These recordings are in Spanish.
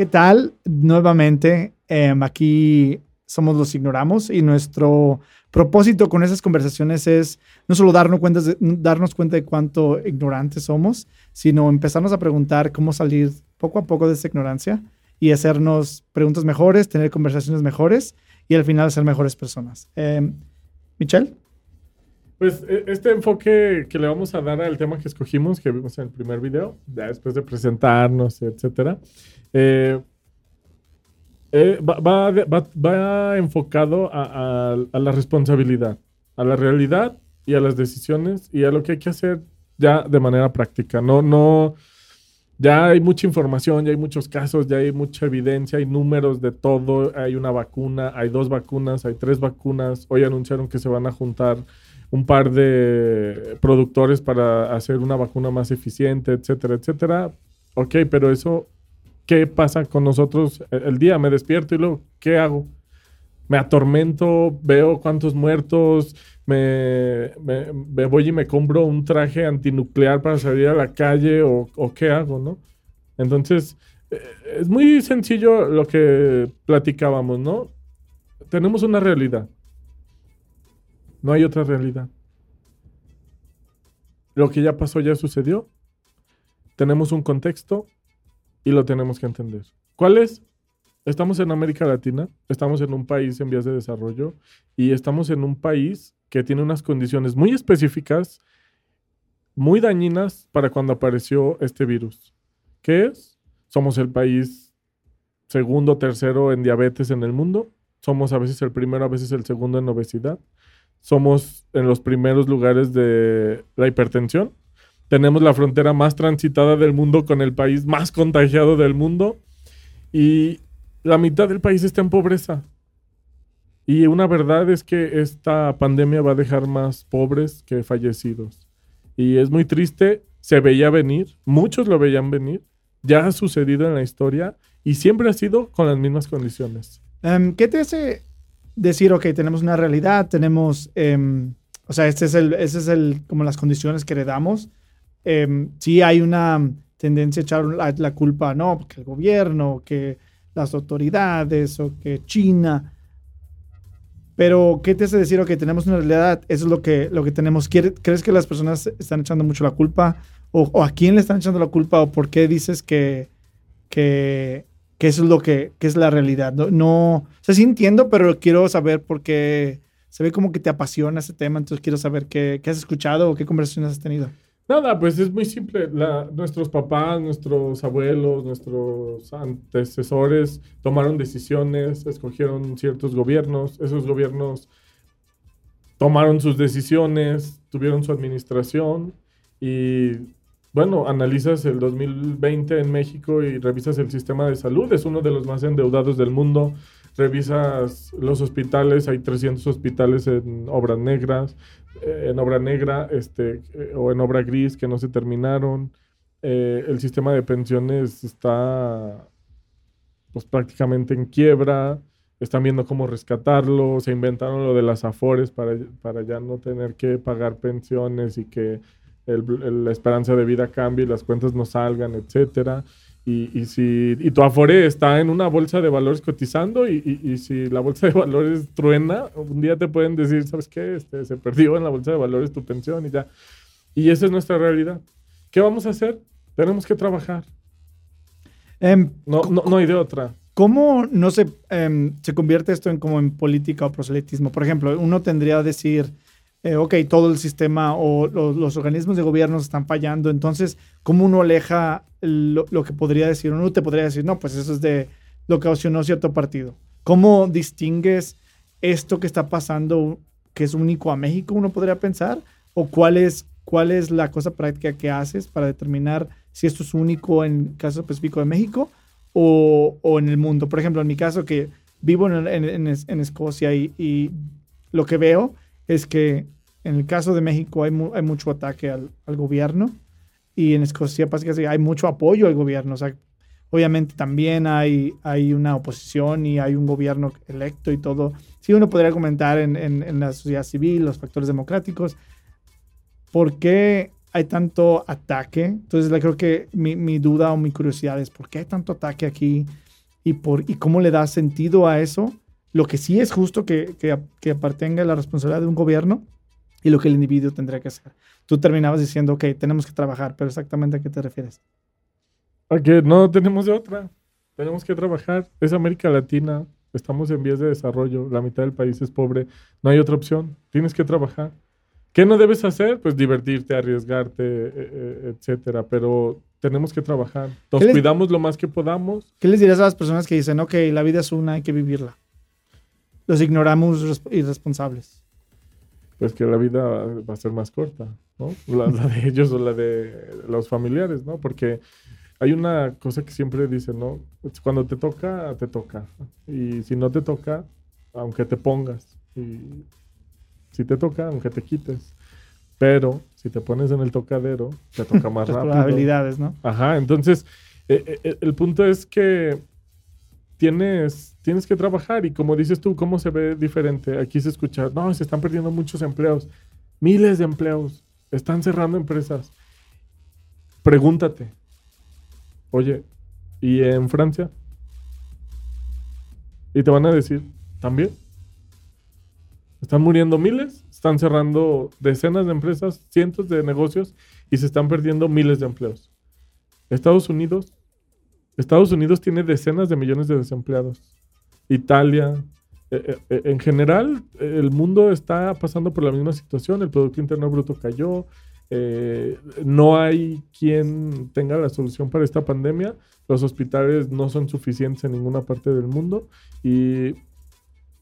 ¿Qué tal? Nuevamente, em, aquí somos los ignoramos y nuestro propósito con esas conversaciones es no solo darnos cuenta de, darnos cuenta de cuánto ignorantes somos, sino empezarnos a preguntar cómo salir poco a poco de esa ignorancia y hacernos preguntas mejores, tener conversaciones mejores y al final ser mejores personas. Eh, Michelle. Pues e, este enfoque que le vamos a dar al tema que escogimos, que vimos en el primer video, ya después de presentarnos, etcétera, eh, eh, va, enfocado a, la responsabilidad, a la realidad y a las decisiones y a lo que hay que hacer ya de manera práctica. No, no, ya hay mucha información, ya hay muchos casos, ya hay mucha evidencia, hay números de todo, hay una vacuna, hay dos vacunas, hay tres vacunas. Hoy anunciaron que se van a juntar un par de productores para hacer una vacuna más eficiente, etcétera, etcétera. Ok, pero eso ¿qué pasa con nosotros el día? Me despierto y luego, ¿qué hago? Me atormento, veo cuántos muertos, me, voy y me compro un traje antinuclear para salir a la calle o, qué hago, ¿no? Entonces, eh, es muy sencillo lo que platicábamos, ¿no? Tenemos una realidad. No hay otra realidad. Lo que ya pasó ya sucedió. Tenemos un contexto, y lo tenemos que entender. ¿Cuál es? Estamos en América Latina, estamos en un país en vías de desarrollo y estamos en un país que tiene unas condiciones muy específicas, muy dañinas para cuando apareció este virus. ¿Qué es? Somos el país segundo, tercero en diabetes en el mundo. Somos a veces el primero, a veces el segundo en obesidad. Somos en los primeros lugares de la hipertensión. Tenemos la frontera más transitada del mundo con el país más contagiado del mundo. Y la mitad del país está en pobreza. Y una verdad es que esta pandemia va a dejar más pobres que fallecidos. Y es muy triste, se veía venir, muchos lo veían venir, ya ha sucedido en la historia y siempre ha sido con las mismas condiciones. Em, ¿Qué te hace decir, ok, tenemos una realidad, tenemos, em, o sea, este es el, ese es el, como las condiciones que heredamos, eh, sí hay una tendencia a echar la, culpa, no, que el gobierno, que las autoridades o que China. Pero, ¿qué te hace decir? que tenemos una realidad, eso es lo que, lo que tenemos. ¿Crees que las personas están echando mucho la culpa? ¿O, a quién le están echando la culpa? ¿O por qué dices que, que, que eso es lo que, que, es la realidad? No, no, o sea, sí entiendo, pero quiero saber por qué. Se ve como que te apasiona ese tema, entonces quiero saber qué, qué has escuchado o qué conversaciones has tenido. Nada, pues es muy simple. nuestros papás, nuestros abuelos, nuestros antecesores tomaron decisiones, escogieron ciertos gobiernos, esos gobiernos tomaron sus decisiones, tuvieron su administración y bueno, analizas el 2020 en México y revisas el sistema de salud, es uno de los más endeudados del mundo, revisas los hospitales, hay 300 hospitales en obras negras, eh, en obra negra este, eh, o en obra gris que no se terminaron. Eh, el sistema de pensiones está pues prácticamente en quiebra. Están viendo cómo rescatarlo. Se inventaron lo de las afores para, para ya no tener que pagar pensiones y que la esperanza de vida cambie y las cuentas no salgan, etcétera. Y, y, si, y tu Afore está en una bolsa de valores cotizando y, y, si la bolsa de valores truena, un día te pueden decir, ¿sabes qué? Este, se perdió en la bolsa de valores tu pensión y ya. Y esa es nuestra realidad. ¿Qué vamos a hacer? Tenemos que trabajar. Em, no, no, no, hay de otra. ¿Cómo no se, em, se convierte esto en como en política o proselitismo? Por ejemplo, uno tendría que decir eh, ok, todo el sistema o los, organismos de gobierno están fallando, entonces, ¿cómo uno aleja lo, que podría decir? Uno te podría decir, no, pues eso es de lo que ocasionó cierto partido. ¿Cómo distingues esto que está pasando, que es único a México, uno podría pensar? ¿O cuál es, cuál es la cosa práctica que haces para determinar si esto es único en caso específico de México o, o en el mundo? Por ejemplo, en mi caso, que vivo en, en, en Escocia y, y lo que veo es que en el caso de México hay, mucho ataque al, gobierno y en Escocia básicamente hay mucho apoyo al gobierno. O sea, obviamente también hay, una oposición y hay un gobierno electo y todo. Sí, uno podría comentar en, la sociedad civil, los factores democráticos. ¿Por qué hay tanto ataque? Entonces, creo que mi, mi, duda o mi curiosidad es, ¿por qué hay tanto ataque aquí? y, por, y cómo le da sentido a eso, lo que sí es justo que, que, que apartenga la responsabilidad de un gobierno y lo que el individuo tendría que hacer. Tú terminabas diciendo, ok, tenemos que trabajar, pero exactamente a qué te refieres. A que no tenemos de otra. Tenemos que trabajar. Es América Latina. Estamos en vías de desarrollo. La mitad del país es pobre. No hay otra opción. Tienes que trabajar. ¿Qué no debes hacer? Pues divertirte, arriesgarte, e, e, etcétera. Pero tenemos que trabajar. Nos les- cuidamos lo más que podamos. ¿Qué les dirías a las personas que dicen, ok, la vida es una, hay que vivirla? Los ignoramos resp- irresponsables. Pues que la vida va a ser más corta, ¿no? La, la de ellos o la de los familiares, ¿no? Porque hay una cosa que siempre dicen, ¿no? Cuando te toca, te toca. Y si no te toca, aunque te pongas. Y si te toca, aunque te quites. Pero si te pones en el tocadero, te toca más Las rápido. probabilidades, ¿no? Ajá, entonces eh, eh, el punto es que tienes, tienes que trabajar y como dices tú, ¿cómo se ve diferente? Aquí se escucha, no, se están perdiendo muchos empleos, miles de empleos, están cerrando empresas. Pregúntate, oye, ¿y en Francia? Y te van a decir, ¿también? Están muriendo miles, están cerrando decenas de empresas, cientos de negocios y se están perdiendo miles de empleos. Estados Unidos, Estados Unidos tiene decenas de millones de desempleados. Italia, eh, eh, en general, eh, el mundo está pasando por la misma situación. El Producto Interno Bruto cayó. eh, no hay quien tenga la solución para esta pandemia. Los hospitales no son suficientes en ninguna parte del mundo. Y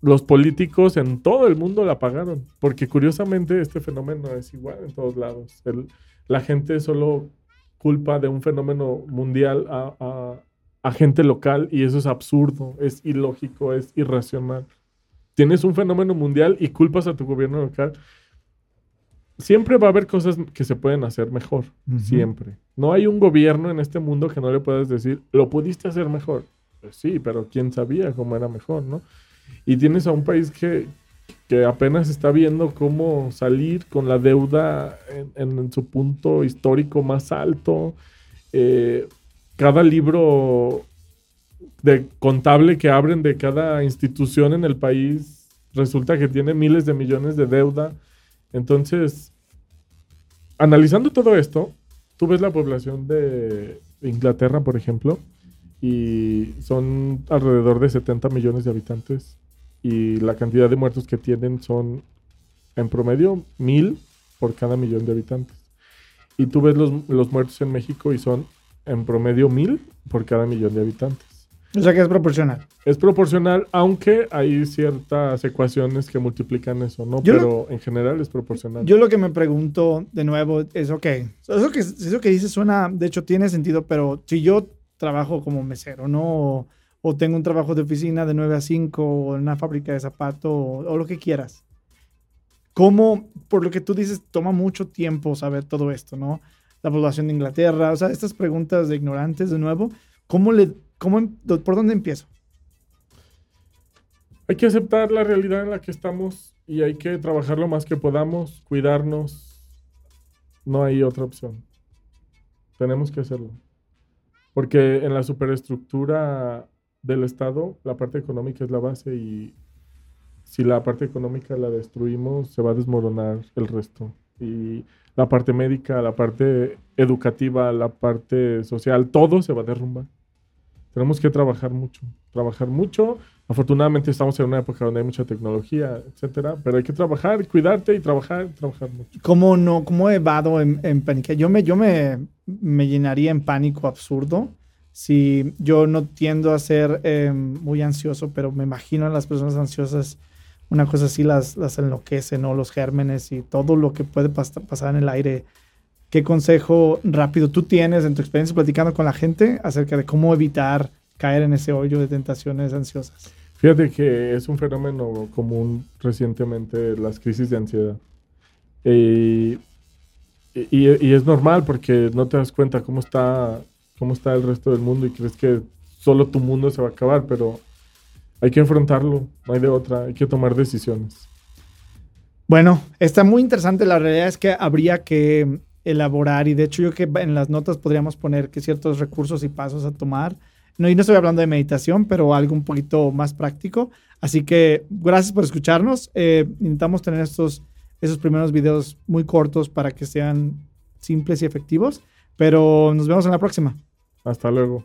los políticos en todo el mundo la pagaron. Porque curiosamente este fenómeno es igual en todos lados. La gente solo culpa de un fenómeno mundial a, a- a gente local y eso es absurdo, es ilógico, es irracional. Tienes un fenómeno mundial y culpas a tu gobierno local. Siempre va a haber cosas que se pueden hacer mejor, Ujú. siempre. No hay un gobierno en este mundo que no le puedas decir, lo pudiste hacer mejor. Pues sí, pero quién sabía cómo era mejor, ¿no? Y tienes a un país que, que apenas está viendo cómo salir con la deuda en, su punto histórico más alto. Eh, cada libro de contable que abren de cada institución en el país resulta que tiene miles de millones de deuda. Entonces, analizando todo esto, tú ves la población de Inglaterra, por ejemplo, y son alrededor de 70 millones de habitantes y la cantidad de muertos que tienen son en promedio mil por cada millón de habitantes. Y tú ves los, los muertos en México y son en promedio mil por cada millón de habitantes. O sea que es proporcional. Es proporcional, aunque hay ciertas ecuaciones que multiplican eso, ¿no? Yo lo- Pero en general es proporcional. Yo lo que me pregunto de nuevo es, ok, eso que, eso que dices suena, de hecho tiene sentido, pero si yo trabajo como mesero, ¿no? O, tengo un trabajo de oficina de 9 a 5 o en una fábrica de zapato o, o lo que quieras. ¿Cómo, por lo que tú dices, toma mucho tiempo saber todo esto, ¿no? La población de Inglaterra, o sea, estas preguntas de ignorantes de nuevo, ¿cómo le, cómo, em- por dónde empiezo? Hay que aceptar la realidad en la que estamos y hay que trabajar lo más que podamos, cuidarnos. No hay otra opción. Tenemos que hacerlo. Porque en la superestructura del Estado, la parte económica es la base y si la parte económica la destruimos, se va a desmoronar el resto. Y la parte médica, la parte educativa, la parte social, todo se va a derrumbar. Tenemos que trabajar mucho, trabajar mucho. Afortunadamente estamos en una época donde hay mucha tecnología, etcétera, pero hay que trabajar, cuidarte y trabajar, trabajar mucho. ¿Cómo no, cómo evado en, en pánico? Yo me, yo me, me llenaría en pánico absurdo si yo no tiendo a ser eh, muy ansioso, pero me imagino a las personas ansiosas, una cosa así las, las enloquece, ¿no? Los gérmenes y todo lo que puede pas- pasar en el aire. ¿Qué consejo rápido tú tienes en tu experiencia platicando con la gente acerca de cómo evitar caer en ese hoyo de tentaciones ansiosas? Fíjate que es un fenómeno común recientemente las crisis de ansiedad. Y, y es normal porque no te das cuenta cómo está, cómo está el resto del mundo y crees que solo tu mundo se va a acabar, pero hay que enfrentarlo, no hay de otra, hay que tomar decisiones. Bueno, está muy interesante. La realidad es que habría que elaborar y de hecho yo que en las notas podríamos poner que ciertos recursos y pasos a tomar. No, y no estoy hablando de meditación, pero algo un poquito más práctico. Así que gracias por escucharnos. Eh, intentamos tener estos, esos primeros videos muy cortos para que sean simples y efectivos, pero nos vemos en la próxima. Hasta luego.